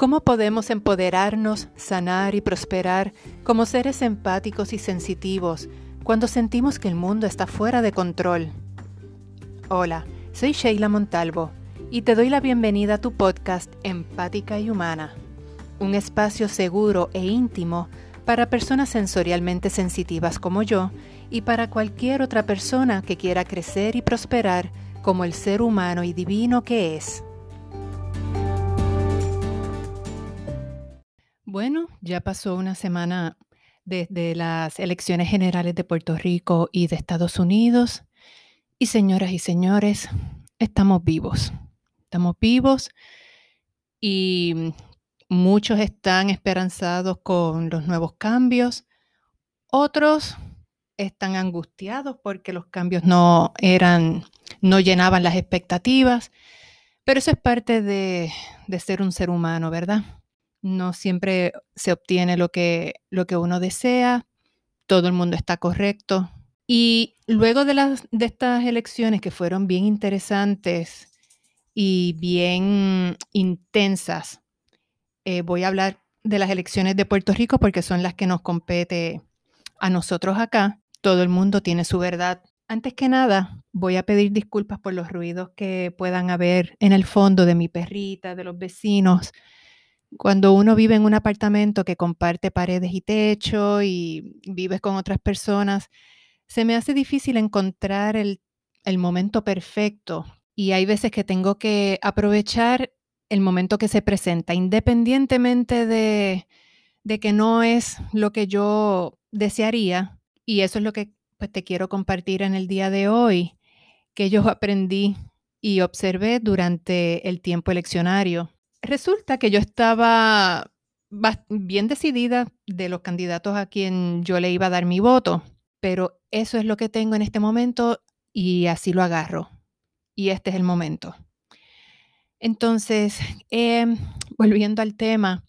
¿Cómo podemos empoderarnos, sanar y prosperar como seres empáticos y sensitivos cuando sentimos que el mundo está fuera de control? Hola, soy Sheila Montalvo y te doy la bienvenida a tu podcast Empática y Humana, un espacio seguro e íntimo para personas sensorialmente sensitivas como yo y para cualquier otra persona que quiera crecer y prosperar como el ser humano y divino que es. Bueno, ya pasó una semana desde las elecciones generales de Puerto Rico y de Estados Unidos. Y señoras y señores, estamos vivos. Estamos vivos y muchos están esperanzados con los nuevos cambios. Otros están angustiados porque los cambios no eran, no llenaban las expectativas. Pero eso es parte de, de ser un ser humano, ¿verdad? No siempre se obtiene lo que, lo que uno desea, todo el mundo está correcto. Y luego de, las, de estas elecciones que fueron bien interesantes y bien intensas, eh, voy a hablar de las elecciones de Puerto Rico porque son las que nos compete a nosotros acá. Todo el mundo tiene su verdad. Antes que nada, voy a pedir disculpas por los ruidos que puedan haber en el fondo de mi perrita, de los vecinos. Cuando uno vive en un apartamento que comparte paredes y techo y vives con otras personas, se me hace difícil encontrar el, momento perfecto y hay veces que tengo que aprovechar el momento que se presenta, independientemente de, que no es lo que yo desearía. Y eso es lo que pues, te quiero compartir en el día de hoy, que yo aprendí y observé durante el tiempo eleccionario. Resulta que yo estaba bien decidida de los candidatos a quien yo le iba a dar mi voto, pero eso es lo que tengo en este momento y así lo agarro. Y este es el momento. Entonces, em, volviendo al tema,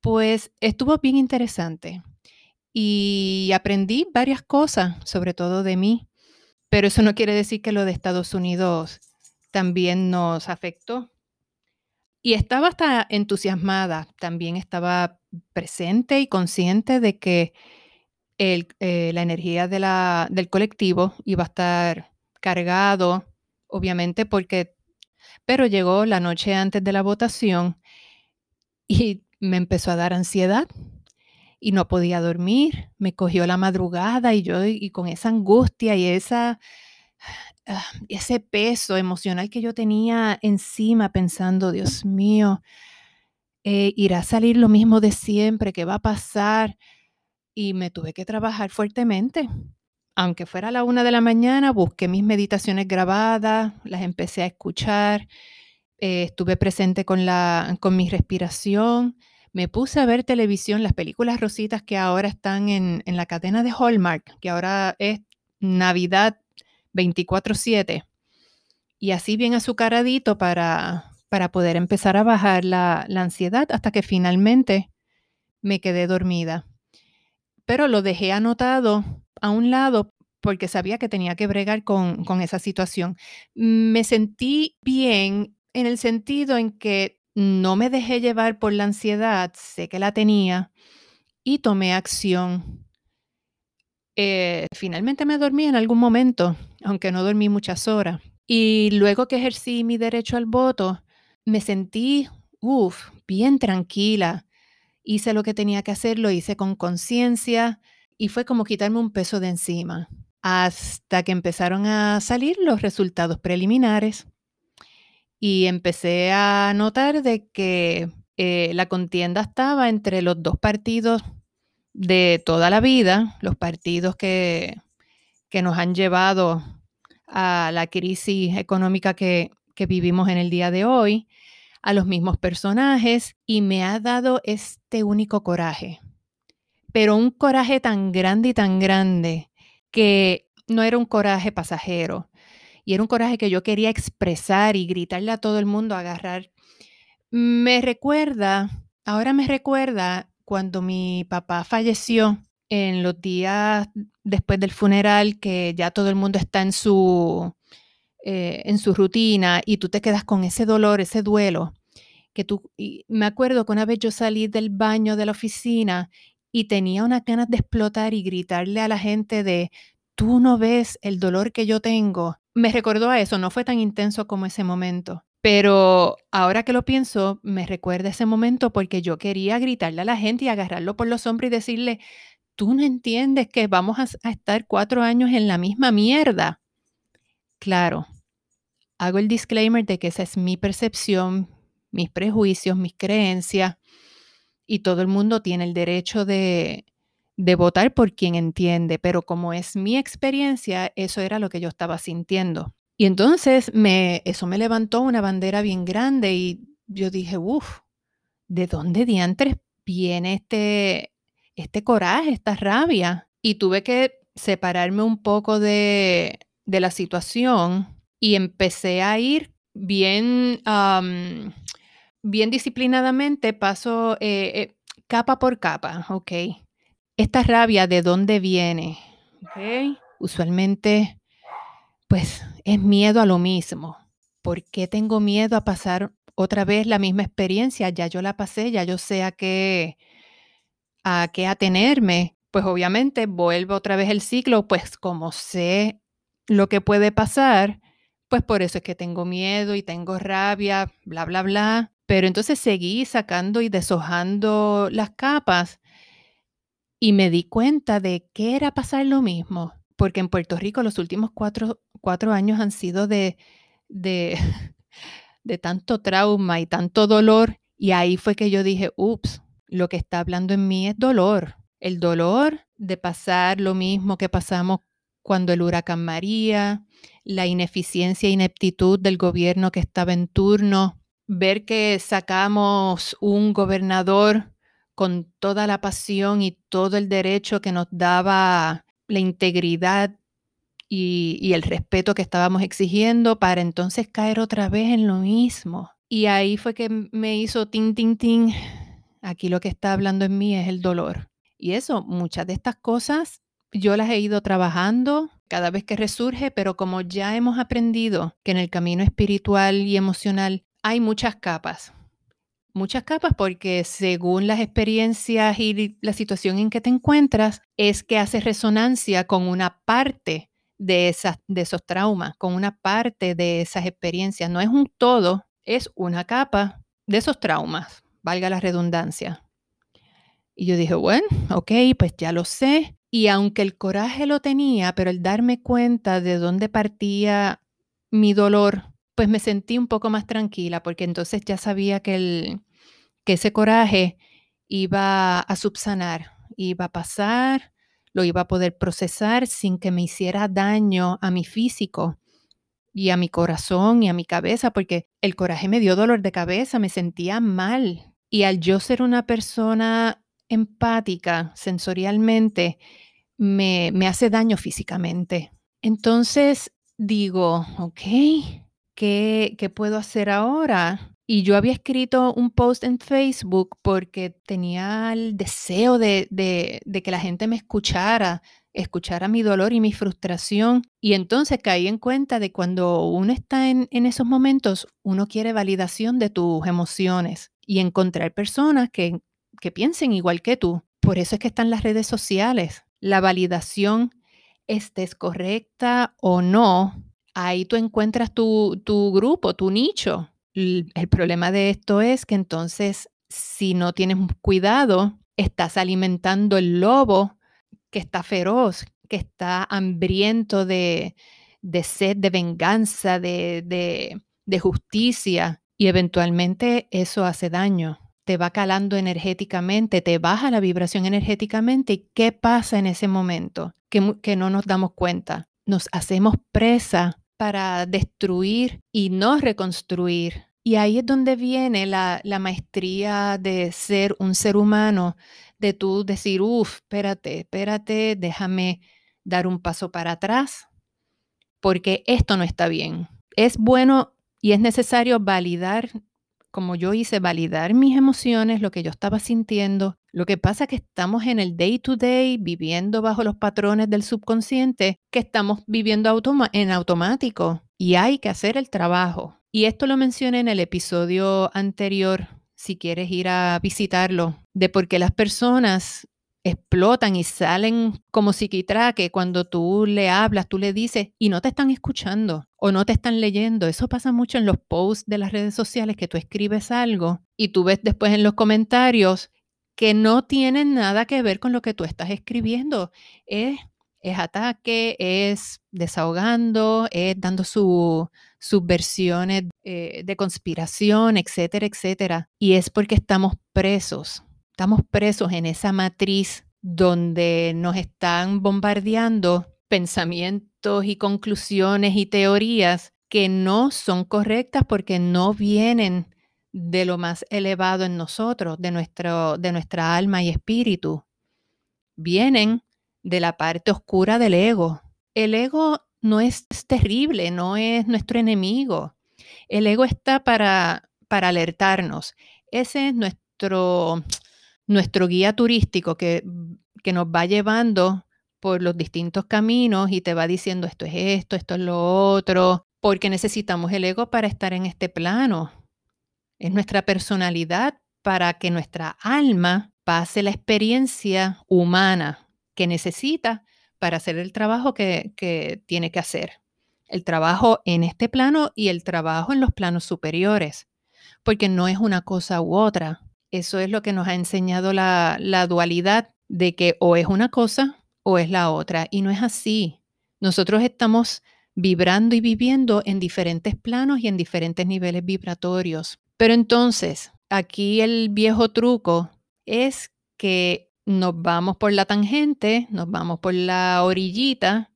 pues estuvo bien interesante y aprendí varias cosas, sobre todo de mí, pero eso no quiere decir que lo de Estados Unidos también nos afectó. Y estaba hasta entusiasmada, también estaba presente y consciente de que eh, la energía del colectivo iba a estar cargado, obviamente, porque, pero llegó la noche antes de la votación y me empezó a dar ansiedad y no podía dormir, me cogió la madrugada y yo y con esa angustia y esa Ah, ese peso emocional que yo tenía encima pensando, Dios mío, eh, irá a salir lo mismo de siempre, ¿qué va a pasar? Y me tuve que trabajar fuertemente. Aunque fuera a la una de la mañana, busqué mis meditaciones grabadas, las empecé a escuchar, eh, estuve presente con, la, con mi respiración, me puse a ver televisión, las películas rositas que ahora están en, en la cadena de Hallmark, que ahora es Navidad 24/7 y así bien azucaradito para, para poder empezar a bajar la, ansiedad hasta que finalmente me quedé dormida. Pero lo dejé anotado a un lado porque sabía que tenía que bregar con, con esa situación. Me sentí bien en el sentido en que no me dejé llevar por la ansiedad, sé que la tenía, y tomé acción. Eh, finalmente me dormí en algún momento, aunque no dormí muchas horas. Y luego que ejercí mi derecho al voto, me sentí, uff, bien tranquila. Hice lo que tenía que hacer, lo hice con conciencia y fue como quitarme un peso de encima. Hasta que empezaron a salir los resultados preliminares y empecé a notar de que eh, la contienda estaba entre los dos partidos de toda la vida, los partidos que, que nos han llevado a la crisis económica que, que vivimos en el día de hoy, a los mismos personajes y me ha dado este único coraje, pero un coraje tan grande y tan grande que no era un coraje pasajero y era un coraje que yo quería expresar y gritarle a todo el mundo, agarrar. Me recuerda, ahora me recuerda cuando mi papá falleció, en los días después del funeral, que ya todo el mundo está en su, eh, en su rutina y tú te quedas con ese dolor, ese duelo, que tú, me acuerdo que una vez yo salí del baño de la oficina y tenía unas ganas de explotar y gritarle a la gente de, tú no ves el dolor que yo tengo. Me recordó a eso, no fue tan intenso como ese momento. Pero ahora que lo pienso, me recuerda ese momento porque yo quería gritarle a la gente y agarrarlo por los hombros y decirle, tú no entiendes que vamos a, estar cuatro años en la misma mierda. Claro, hago el disclaimer de que esa es mi percepción, mis prejuicios, mis creencias, y todo el mundo tiene el derecho de, de votar por quien entiende, pero como es mi experiencia, eso era lo que yo estaba sintiendo. Y entonces me, eso me levantó una bandera bien grande y yo dije, uff, ¿de dónde diantres viene este, este coraje, esta rabia? Y tuve que separarme un poco de, de la situación y empecé a ir bien, bien disciplinadamente, paso eh, eh, capa por capa, ¿ok? Esta rabia, ¿de dónde viene? ¿Okay? Usualmente, pues es miedo a lo mismo. ¿Por qué tengo miedo a pasar otra vez la misma experiencia? Ya yo la pasé, ya yo sé a qué, a qué atenerme. Pues obviamente vuelvo otra vez el ciclo, pues como sé lo que puede pasar, pues por eso es que tengo miedo y tengo rabia, bla, bla, bla. Pero entonces seguí sacando y deshojando las capas y me di cuenta de que era pasar lo mismo, porque en Puerto Rico los últimos cuatro, años han sido de, de, de tanto trauma y tanto dolor. Y ahí fue que yo dije, ups, lo que está hablando en mí es dolor. El dolor de pasar lo mismo que pasamos cuando el huracán María, la ineficiencia e ineptitud del gobierno que estaba en turno, ver que sacamos un gobernador con toda la pasión y todo el derecho que nos daba la integridad y, el respeto que estábamos exigiendo para entonces caer otra vez en lo mismo. Y ahí fue que me hizo tin, tin, tin. Aquí lo que está hablando en mí es el dolor. Y eso, muchas de estas cosas yo las he ido trabajando cada vez que resurge, pero como ya hemos aprendido que en el camino espiritual y emocional hay muchas capas, muchas capas porque según las experiencias y la situación en que te encuentras, es que hace resonancia con una parte de, esos traumas, con una parte de esas experiencias. No es un todo, es una capa de esos traumas, valga la redundancia. Y yo dije, bueno, ok, pues ya lo sé. Y aunque el coraje lo tenía, pero el darme cuenta de dónde partía mi dolor, pues me sentí un poco más tranquila porque entonces ya sabía que, el, que ese coraje iba a subsanar, iba a pasar, lo iba a poder procesar sin que me hiciera daño a mi físico y a mi corazón y a mi cabeza, porque el coraje me dio dolor de cabeza, me sentía mal. Y al yo ser una persona empática sensorialmente, me, me hace daño físicamente. Entonces digo, ok, ¿qué, puedo hacer ahora? Y yo había escrito un post en Facebook porque tenía el deseo de, que la gente me escuchara, escuchara mi dolor y mi frustración. Y entonces caí en cuenta de cuando uno está en, en esos momentos, uno quiere validación de tus emociones y encontrar personas que, que piensen igual que tú. Por eso es que están las redes sociales. La validación estés correcta o no ahí tú encuentras tu, grupo, tu nicho. El, problema de esto es que entonces, si no tienes cuidado, estás alimentando el lobo que está feroz, que está hambriento de, sed, de venganza, de, justicia, y eventualmente eso hace daño te va calando energéticamente, te baja la vibración energéticamente. ¿Y qué pasa en ese momento? Que, no nos damos cuenta. Nos hacemos presa para destruir y no reconstruir. Y ahí es donde viene la, maestría de ser un ser humano, de tú decir, uff, espérate, espérate, déjame dar un paso para atrás, porque esto no está bien. Es bueno y es necesario validar, como yo hice, validar mis emociones, lo que yo estaba sintiendo. Lo que pasa es que estamos en el day to day, viviendo bajo los patrones del subconsciente, que estamos viviendo en automático y hay que hacer el trabajo. Y esto lo mencioné en el episodio anterior, si quieres ir a visitarlo, de por qué las personas explotan y salen como psiquitraque cuando tú le hablas, tú le dices y no te están escuchando o no te están leyendo. Eso pasa mucho en los posts de las redes sociales que tú escribes algo y tú ves después en los comentarios que no tienen nada que ver con lo que tú estás escribiendo. Es, es ataque, es desahogando, es dando sus versiones eh, de conspiración, etcétera, etcétera. Y es porque estamos presos Estamos presos en esa matriz donde nos están bombardeando pensamientos y conclusiones y teorías que no son correctas porque no vienen de lo más elevado en nosotros, de, nuestro, de nuestra alma y espíritu. Vienen de la parte oscura del ego. El ego no es terrible, no es nuestro enemigo. El ego está para, para alertarnos. Ese es nuestro, nuestro guía turístico que, que nos va llevando por los distintos caminos y te va diciendo esto es esto, esto es lo otro, porque necesitamos el ego para estar en este plano. Es nuestra personalidad para que nuestra alma pase la experiencia humana que necesita para hacer el trabajo que, tiene que hacer. El trabajo en este plano y el trabajo en los planos superiores, porque no es una cosa u otra. Eso es lo que nos ha enseñado la, dualidad de que o es una cosa o es la otra. Y no es así. Nosotros estamos vibrando y viviendo en diferentes planos y en diferentes niveles vibratorios. Pero entonces, aquí el viejo truco es que nos vamos por la tangente, nos vamos por la orillita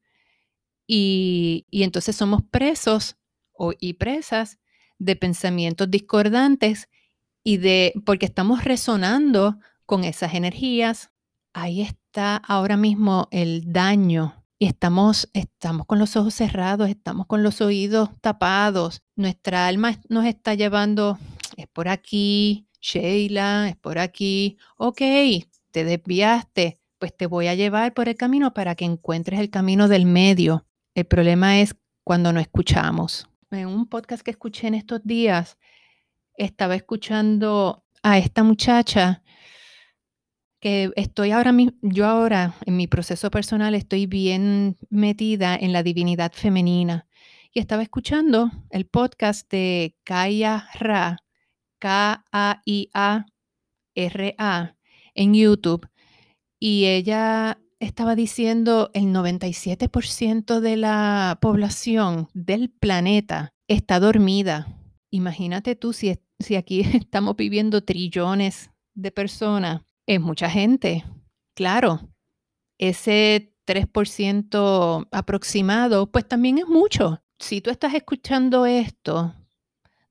y, entonces somos presos o, y presas de pensamientos discordantes y de, porque estamos resonando con esas energías, ahí está ahora mismo el daño. Y estamos, estamos con los ojos cerrados, estamos con los oídos tapados. Nuestra alma nos está llevando, es por aquí, Sheila, es por aquí. Ok, te desviaste, pues te voy a llevar por el camino para que encuentres el camino del medio. El problema es cuando no escuchamos. En un podcast que escuché en estos días, estaba escuchando a esta muchacha que estoy ahora mismo, yo ahora en mi proceso personal estoy bien metida en la divinidad femenina y estaba escuchando el podcast de Kaya Ra, K-A-I-A-R-A, en YouTube y ella estaba diciendo el 97% de la población del planeta está dormida. Imagínate tú si, si aquí estamos viviendo trillones de personas, es mucha gente. Claro, ese 3% aproximado, pues también es mucho. Si tú estás escuchando esto,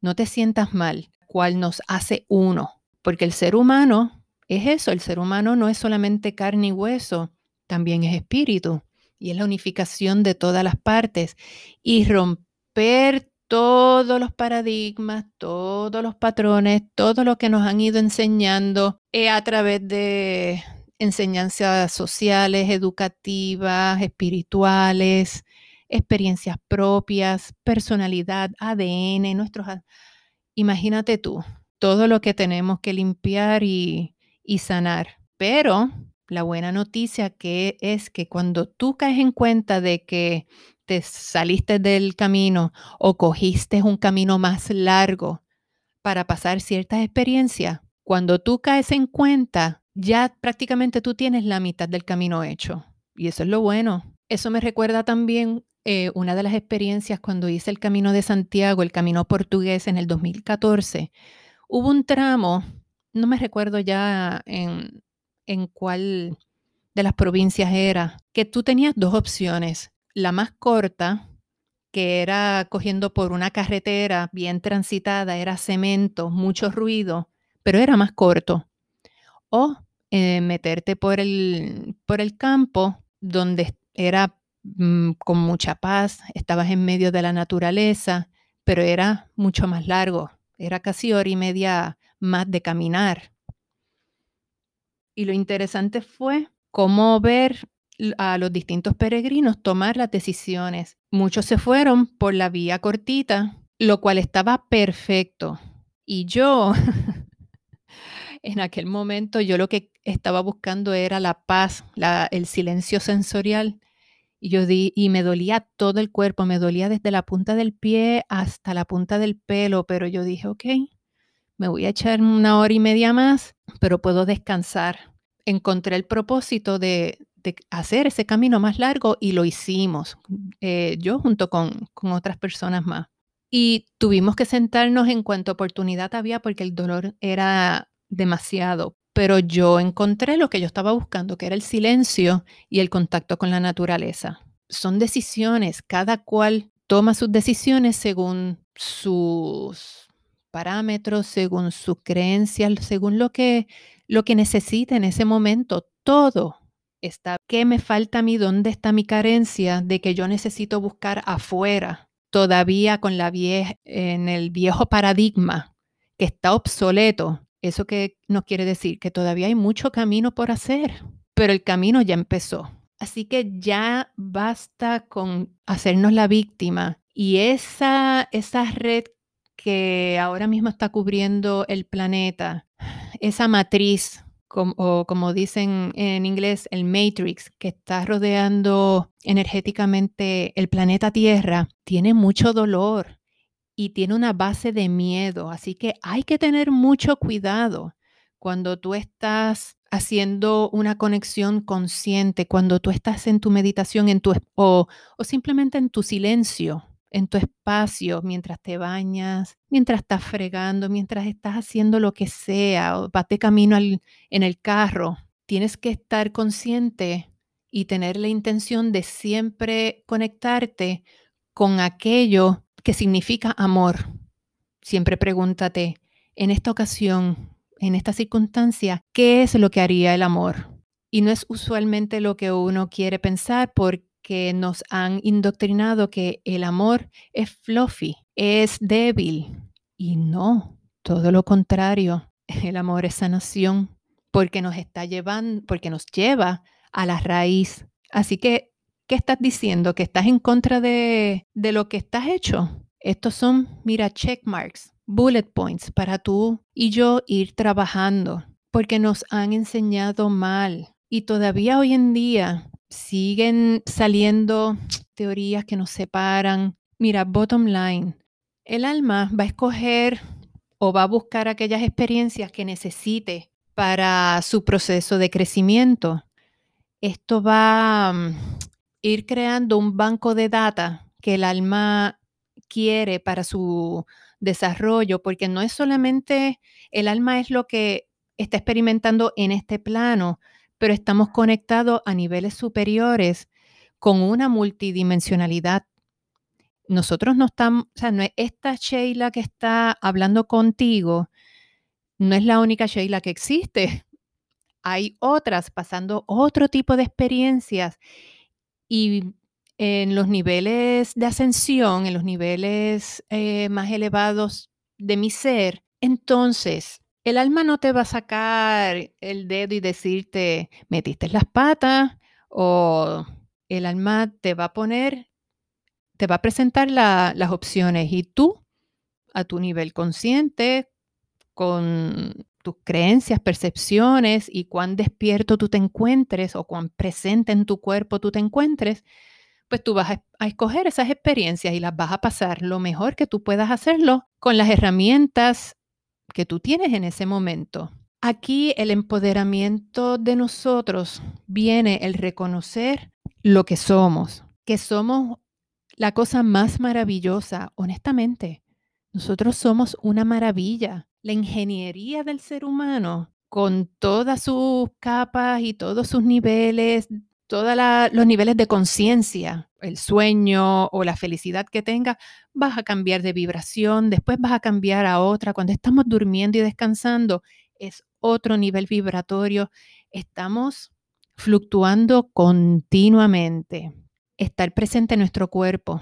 no te sientas mal, cual nos hace uno, porque el ser humano es eso, el ser humano no es solamente carne y hueso, también es espíritu y es la unificación de todas las partes y romper todos los paradigmas, todos los patrones, todo lo que nos han ido enseñando eh, a través de enseñanzas sociales, educativas, espirituales, experiencias propias, personalidad, ADN, nuestros... Imagínate tú, todo lo que tenemos que limpiar y, y sanar. Pero la buena noticia que es que cuando tú caes en cuenta de que te saliste del camino o cogiste un camino más largo para pasar ciertas experiencias, cuando tú caes en cuenta, ya prácticamente tú tienes la mitad del camino hecho. Y eso es lo bueno. Eso me recuerda también eh, una de las experiencias cuando hice el Camino de Santiago, el Camino Portugués en el 2014. Hubo un tramo, no me recuerdo ya en, en cuál de las provincias era, que tú tenías dos opciones la más corta, que era cogiendo por una carretera bien transitada, era cemento, mucho ruido, pero era más corto. O eh, meterte por el, por el campo donde era mm, con mucha paz, estabas en medio de la naturaleza, pero era mucho más largo, era casi hora y media más de caminar. Y lo interesante fue cómo ver a los distintos peregrinos tomar las decisiones. Muchos se fueron por la vía cortita lo cual estaba perfecto. Y yo, en aquel momento, yo lo que estaba buscando era la paz, el silencio sensorial. Y yo di, y me dolía todo el cuerpo, me dolía desde la punta del pie hasta la punta del pelo, pero yo dije, ok, me voy a echar una hora y media más, pero puedo descansar. Encontré el propósito de, hacer ese camino más largo y lo hicimos, eh, yo junto con, con otras personas más. Y tuvimos que sentarnos en cuanto oportunidad había porque el dolor era demasiado. Pero yo encontré lo que yo estaba buscando, que era el silencio y el contacto con la naturaleza. Son decisiones, cada cual toma sus decisiones según sus parámetros, según sus creencias, según lo que, lo que necesita en ese momento. Todo está. ¿Qué me falta a mí? ¿Dónde está mi carencia de que yo necesito buscar afuera? Todavía con la vieja, en el viejo paradigma que está obsoleto. ¿Eso que nos quiere decir? Que todavía hay mucho camino por hacer, pero el camino ya empezó. Así que ya basta con hacernos la víctima y esa, esa red que ahora mismo está cubriendo el planeta, esa matriz, o como dicen en inglés, el matrix, que está rodeando energéticamente el planeta Tierra, tiene mucho dolor y tiene una base de miedo. Así que hay que tener mucho cuidado cuando tú estás haciendo una conexión consciente, cuando tú estás en tu meditación en tu, o, o simplemente en tu silencio en tu espacio mientras te bañas, mientras estás fregando, mientras estás haciendo lo que sea, o vas de camino en el carro. Tienes que estar consciente y tener la intención de siempre conectarte con aquello que significa amor. Siempre pregúntate, en esta ocasión, en esta circunstancia, ¿qué es lo que haría el amor? Y no es usualmente lo que uno quiere pensar porque que nos han indoctrinado que el amor es fluffy, es débil. Y no, todo lo contrario. El amor es sanación porque nos está llevando, porque nos lleva a la raíz. Así que, ¿qué estás diciendo? ¿Que estás en contra de, de lo que estás hecho? Estos son, mira, check marks, bullet points para tú y yo ir trabajando, porque nos han enseñado mal. Y todavía hoy en día siguen saliendo teorías que nos separan. Mira, bottom line, el alma va a escoger o va a buscar aquellas experiencias que necesite para su proceso de crecimiento. Esto va a mm, ir creando un banco de data que el alma quiere para su desarrollo, porque no es solamente el alma es lo que está experimentando en este plano, pero estamos conectados a niveles superiores con una multidimensionalidad. Nosotros no estamos, o esta Sheila que está hablando contigo, no es la única Sheila que existe. Hay otras pasando otro tipo de experiencias y en los niveles de ascensión, en los niveles eh, más elevados de mi ser, entonces el alma no te va a sacar el dedo y decirte, metiste las patas, o el alma te va a poner, te va a presentar las opciones y tú, a tu nivel consciente, con tus creencias, percepciones y cuán despierto tú te encuentres o cuán presente en tu cuerpo tú te encuentres, pues tú vas a, escoger esas experiencias y las vas a pasar lo mejor que tú puedas hacerlo con las herramientas que tú tienes en ese momento. Aquí el empoderamiento de nosotros viene el reconocer lo que somos, que somos la cosa más maravillosa, honestamente. Nosotros somos una maravilla. La ingeniería del ser humano, con todas sus capas y todos sus niveles, todos los niveles de conciencia, el sueño o la felicidad que tenga, vas a cambiar de vibración, después vas a cambiar a otra. Cuando estamos durmiendo y descansando, es otro nivel vibratorio. Estamos fluctuando continuamente. Estar presente en nuestro cuerpo.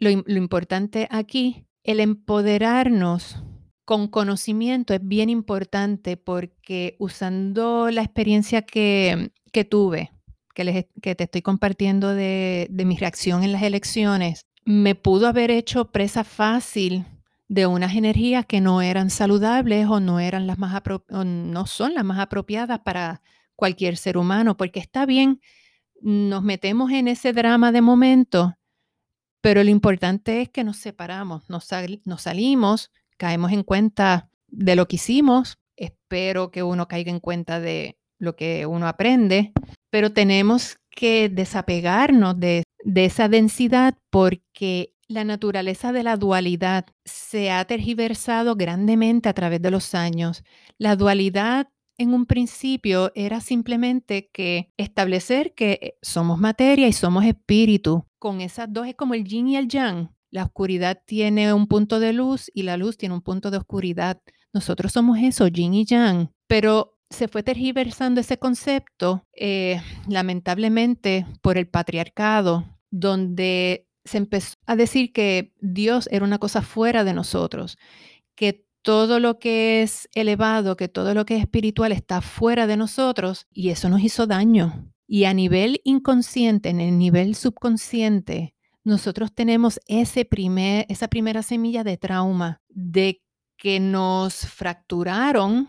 Lo, lo importante aquí, el empoderarnos con conocimiento es bien importante porque usando la experiencia que, que tuve, que, te estoy compartiendo de, mi reacción en las elecciones, me pudo haber hecho presa fácil de unas energías que no eran saludables o no eran las más no son las más apropiadas para cualquier ser humano, porque está bien, nos metemos en ese drama de momento, pero lo importante es que nos separamos, nos salimos, caemos en cuenta de lo que hicimos, espero que uno caiga en cuenta de lo que uno aprende, pero tenemos que desapegarnos de, de esa densidad porque la naturaleza de la dualidad se ha tergiversado grandemente a través de los años. La dualidad en un principio era simplemente que establecer que somos materia y somos espíritu. Con esas dos es como el yin y el yang. La oscuridad tiene un punto de luz y la luz tiene un punto de oscuridad. Nosotros somos eso, yin y yang. Pero se fue tergiversando ese concepto, eh, lamentablemente, por el patriarcado, donde se empezó a decir que Dios era una cosa fuera de nosotros, que todo lo que es elevado, que todo lo que es espiritual está fuera de nosotros y eso nos hizo daño. Y a nivel inconsciente, en el nivel subconsciente, nosotros tenemos ese primer, esa primera semilla de trauma, de que nos fracturaron,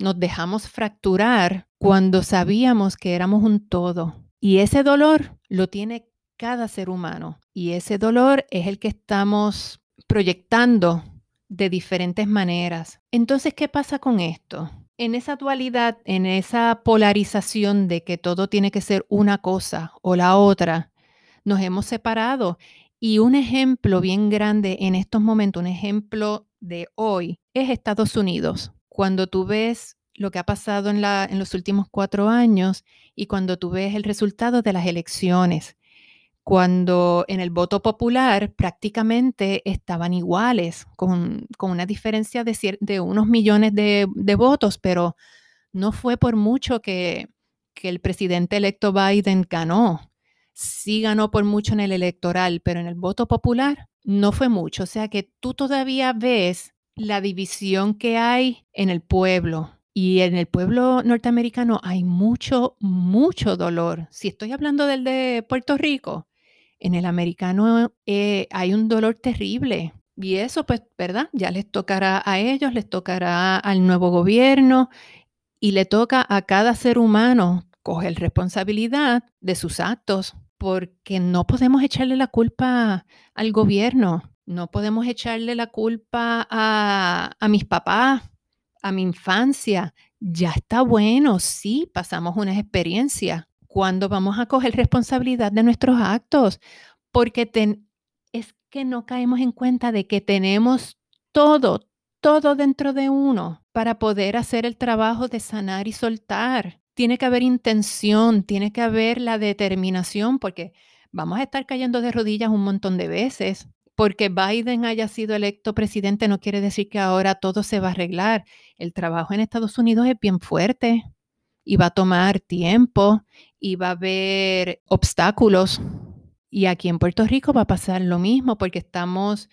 nos dejamos fracturar cuando sabíamos que éramos un todo. Y ese dolor lo tiene cada ser humano. Y ese dolor es el que estamos proyectando de diferentes maneras. Entonces, ¿qué pasa con esto? En esa dualidad, en esa polarización de que todo tiene que ser una cosa o la otra, nos hemos separado. Y un ejemplo bien grande en estos momentos, un ejemplo de hoy, es Estados Unidos. Cuando tú ves lo que ha pasado en, los últimos cuatro años y cuando tú ves el resultado de las elecciones, cuando en el voto popular prácticamente estaban iguales, con, una diferencia de, de unos millones de, votos, pero no fue por mucho que, que el presidente electo Biden ganó. Sí ganó por mucho en el electoral, pero en el voto popular no fue mucho. O sea que tú todavía ves la división que hay en el pueblo. Y en el pueblo norteamericano hay mucho, mucho dolor. Si estoy hablando del de Puerto Rico, en el americano eh, hay un dolor terrible. Y eso, pues, ¿verdad? Ya les tocará a ellos, les tocará al nuevo gobierno y le toca a cada ser humano coger responsabilidad de sus actos, porque no podemos echarle la culpa al gobierno, no podemos echarle la culpa a, a mis papás, a mi infancia. Ya está bueno, sí, pasamos unas experiencias, cuando vamos a coger responsabilidad de nuestros actos, porque es que no caemos en cuenta de que tenemos todo, todo dentro de uno para poder hacer el trabajo de sanar y soltar. Tiene que haber intención, tiene que haber la determinación, porque vamos a estar cayendo de rodillas un montón de veces. Porque Biden haya sido electo presidente no quiere decir que ahora todo se va a arreglar. El trabajo en Estados Unidos es bien fuerte y va a tomar tiempo y va a haber obstáculos. Y aquí en Puerto Rico va a pasar lo mismo porque estamos,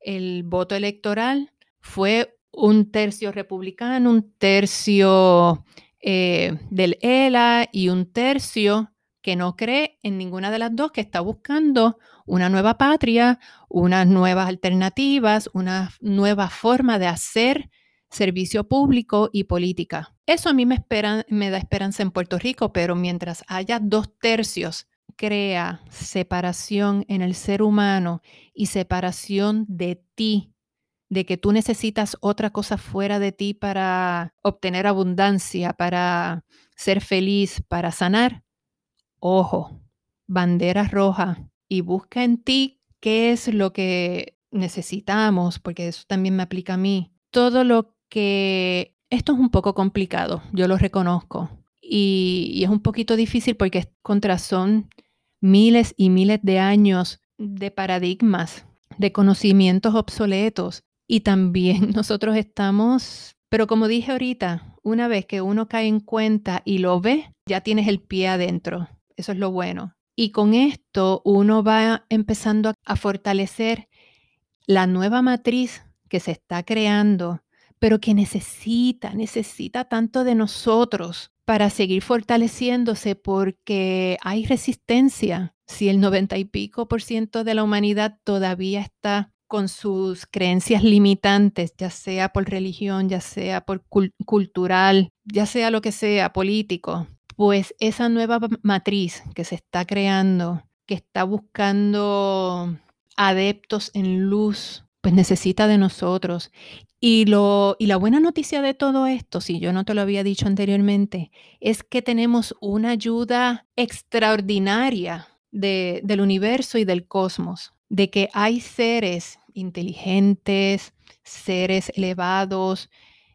el voto electoral fue un tercio republicano, un tercio eh, del ELA y un tercio que no cree en ninguna de las dos, que está buscando una nueva patria, unas nuevas alternativas, una nueva forma de hacer servicio público y política. Eso a mí me, me da esperanza en Puerto Rico, pero mientras haya dos tercios, crea separación en el ser humano y separación de ti, de que tú necesitas otra cosa fuera de ti para obtener abundancia, para ser feliz, para sanar. Ojo, bandera roja y busca en ti qué es lo que necesitamos, porque eso también me aplica a mí. Todo lo que esto es un poco complicado, yo lo reconozco. Y, es un poquito difícil porque contra son miles y miles de años de paradigmas, de conocimientos obsoletos. Y también nosotros estamos, pero como dije ahorita, una vez que uno cae en cuenta y lo ve, ya tienes el pie adentro. Eso es lo bueno. Y con esto uno va empezando a fortalecer la nueva matriz que se está creando pero que necesita, necesita tanto de nosotros para seguir fortaleciéndose porque hay resistencia. Si el 90 y pico por ciento de la humanidad todavía está con sus creencias limitantes, ya sea por religión, ya sea por cultural, ya sea lo que sea, político, pues esa nueva matriz que se está creando, que está buscando adeptos en luz, pues necesita de nosotros. Y, lo, y la buena noticia de todo esto, si yo no te lo había dicho anteriormente, es que tenemos una ayuda extraordinaria del universo y del cosmos, de que hay seres inteligentes, seres elevados,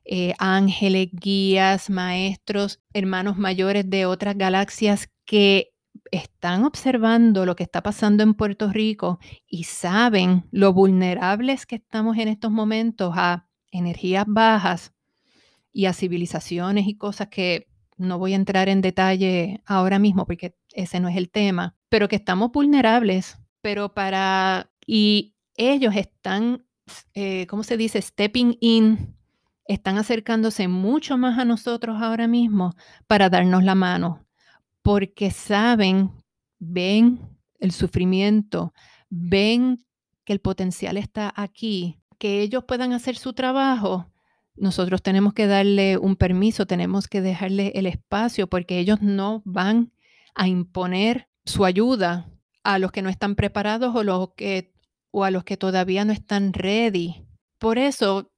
eh, ángeles, guías, maestros, hermanos mayores de otras galaxias que están observando lo que está pasando en Puerto Rico y saben lo vulnerables que estamos en estos momentos a energías bajas y a civilizaciones y cosas que no voy a entrar en detalle ahora mismo porque ese no es el tema, pero que estamos vulnerables, pero para, y ellos están, eh, ¿cómo se dice? Stepping in, están acercándose mucho más a nosotros ahora mismo para darnos la mano, porque saben, ven el sufrimiento, ven que el potencial está aquí, que ellos puedan hacer su trabajo, nosotros tenemos que darle un permiso, tenemos que dejarle el espacio porque ellos no van a imponer su ayuda a los que no están preparados o, los que, o a los que todavía no están ready. Por eso,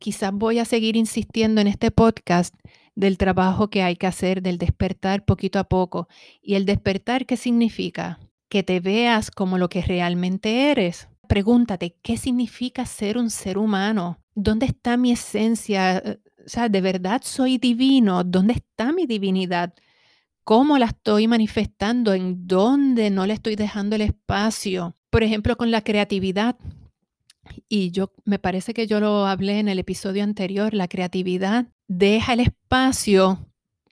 quizás voy a seguir insistiendo en este podcast del trabajo que hay que hacer, del despertar poquito a poco. ¿Y el despertar qué significa? Que te veas como lo que realmente eres. Pregúntate, ¿qué significa ser un ser humano? ¿Dónde está mi esencia? O sea, ¿de verdad soy divino? ¿Dónde está mi divinidad? ¿Cómo la estoy manifestando? ¿En dónde no le estoy dejando el espacio? Por ejemplo, con la creatividad. Y yo me parece que yo lo hablé en el episodio anterior, la creatividad deja el espacio,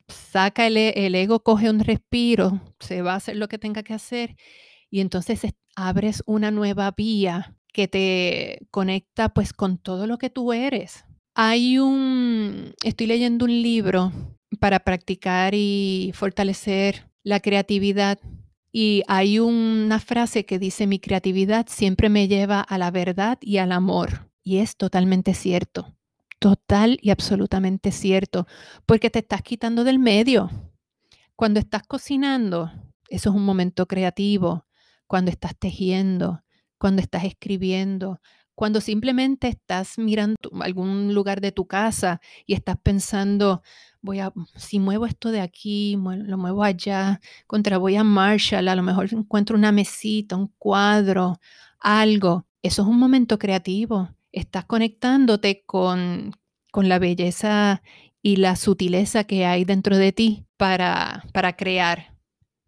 saca el, el ego, coge un respiro, se va a hacer lo que tenga que hacer y entonces abres una nueva vía que te conecta pues con todo lo que tú eres. Hay un, estoy leyendo un libro para practicar y fortalecer la creatividad y hay una frase que dice mi creatividad siempre me lleva a la verdad y al amor. Y es totalmente cierto, total y absolutamente cierto, porque te estás quitando del medio. Cuando estás cocinando, eso es un momento creativo. Cuando estás tejiendo, cuando estás escribiendo, cuando simplemente estás mirando algún lugar de tu casa y estás pensando, voy a, si muevo esto de aquí, lo muevo allá, contra voy a Marshall, a lo mejor encuentro una mesita, un cuadro, algo. Eso es un momento creativo. Estás conectándote con, con la belleza y la sutileza que hay dentro de ti para, para crear.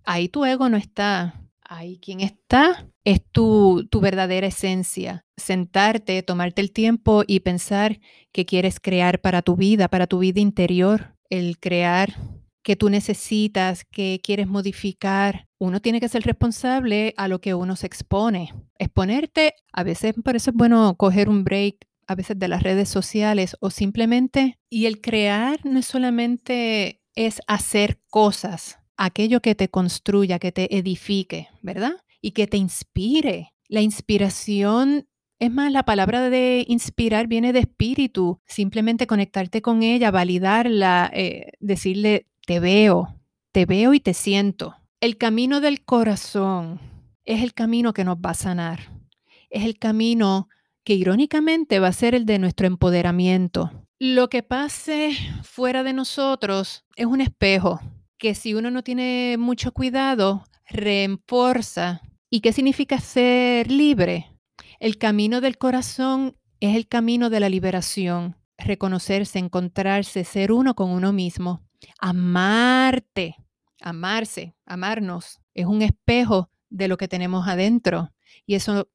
Ahí tu ego no está. Ahí quien está es tu, tu verdadera esencia. Sentarte, tomarte el tiempo y pensar qué quieres crear para tu vida, para tu vida interior. El crear que tú necesitas, que quieres modificar. Uno tiene que ser responsable a lo que uno se expone. Exponerte, a veces eso es bueno coger un break a veces de las redes sociales o simplemente, y el crear no es solamente es hacer cosas, aquello que te construya, que te edifique, ¿verdad? y que te inspire. La inspiración, es más, la palabra de inspirar viene de espíritu, simplemente conectarte con ella, validarla, eh, decirle, te veo, te veo y te siento. El camino del corazón es el camino que nos va a sanar. Es el camino que irónicamente va a ser el de nuestro empoderamiento. Lo que pase fuera de nosotros es un espejo que si uno no tiene mucho cuidado, reemforza ¿Y qué significa ser libre? El camino del corazón es el camino de la liberación, reconocerse, encontrarse, ser uno con uno mismo, amarte, amarse, amarnos, es un espejo de lo que tenemos adentro y eso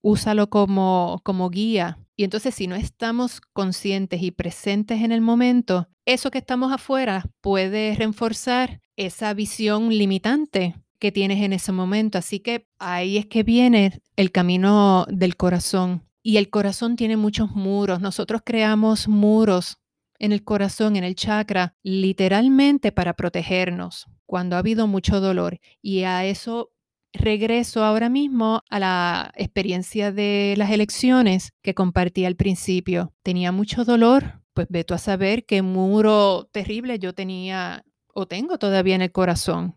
úsalo como, como guía. Y entonces si no estamos conscientes y presentes en el momento, eso que estamos afuera puede reforzar esa visión limitante que tienes en ese momento. Así que ahí es que viene el camino del corazón. Y el corazón tiene muchos muros. Nosotros creamos muros en el corazón, en el chakra, literalmente para protegernos cuando ha habido mucho dolor. Y a eso regreso ahora mismo a la experiencia de las elecciones que compartí al principio. Tenía mucho dolor, pues veto a saber qué muro terrible yo tenía o tengo todavía en el corazón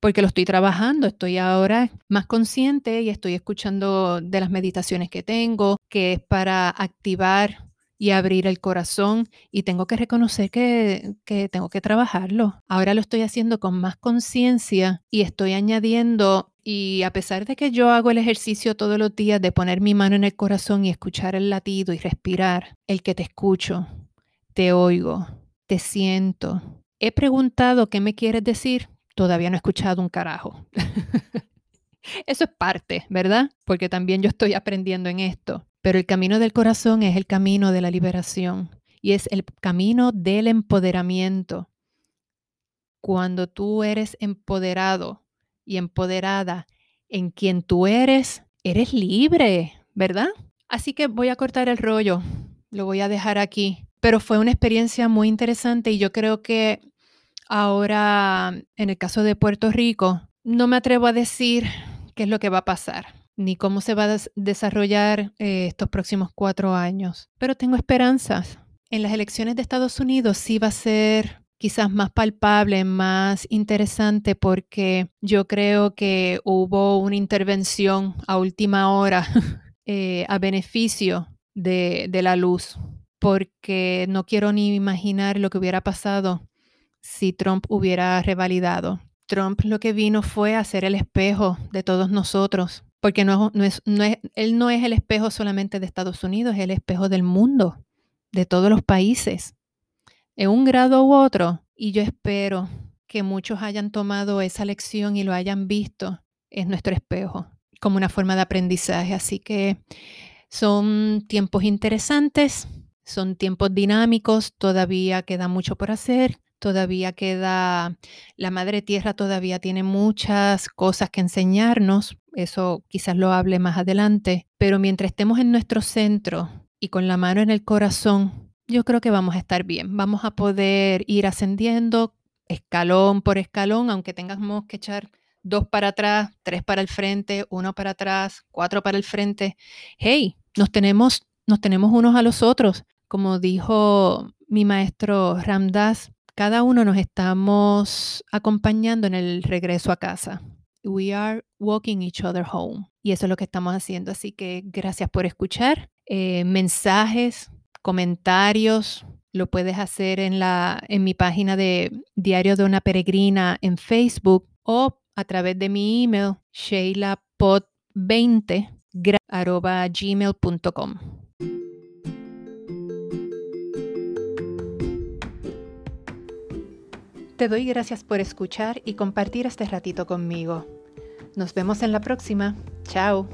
porque lo estoy trabajando, estoy ahora más consciente y estoy escuchando de las meditaciones que tengo, que es para activar y abrir el corazón y tengo que reconocer que, que tengo que trabajarlo. Ahora lo estoy haciendo con más conciencia y estoy añadiendo y a pesar de que yo hago el ejercicio todos los días de poner mi mano en el corazón y escuchar el latido y respirar, el que te escucho, te oigo, te siento. He preguntado qué me quieres decir todavía no he escuchado un carajo. Eso es parte, ¿verdad? Porque también yo estoy aprendiendo en esto. Pero el camino del corazón es el camino de la liberación y es el camino del empoderamiento. Cuando tú eres empoderado y empoderada en quien tú eres, eres libre, ¿verdad? Así que voy a cortar el rollo, lo voy a dejar aquí. Pero fue una experiencia muy interesante y yo creo que Ahora, en el caso de Puerto Rico, no me atrevo a decir qué es lo que va a pasar, ni cómo se va a desarrollar eh, estos próximos cuatro años, pero tengo esperanzas. En las elecciones de Estados Unidos sí va a ser quizás más palpable, más interesante, porque yo creo que hubo una intervención a última hora eh, a beneficio de, de la luz, porque no quiero ni imaginar lo que hubiera pasado si Trump hubiera revalidado. Trump lo que vino fue a ser el espejo de todos nosotros, porque es, es, él no es el espejo solamente de Estados Unidos, es el espejo del mundo, de todos los países, en un grado u otro. Y yo espero que muchos hayan tomado esa lección y lo hayan visto en nuestro espejo como una forma de aprendizaje. Así que son tiempos interesantes, son tiempos dinámicos, todavía queda mucho por hacer todavía queda, la Madre Tierra todavía tiene muchas cosas que enseñarnos, eso quizás lo hable más adelante, pero mientras estemos en nuestro centro y con la mano en el corazón, yo creo que vamos a estar bien, vamos a poder ir ascendiendo escalón por escalón, aunque tengamos que echar dos para atrás, tres para el frente, uno para atrás, cuatro para el frente. Hey, nos tenemos, nos tenemos unos a los otros. Como dijo mi maestro Ramdas, cada uno nos estamos acompañando en el regreso a casa. We are walking each other home. Y eso es lo que estamos haciendo. Así que gracias por escuchar. Eh, mensajes, comentarios, lo puedes hacer en, la, en mi página de Diario de una Peregrina en Facebook o a través de mi email, shailapod20 gmail.com. Te doy gracias por escuchar y compartir este ratito conmigo. Nos vemos en la próxima. Chao.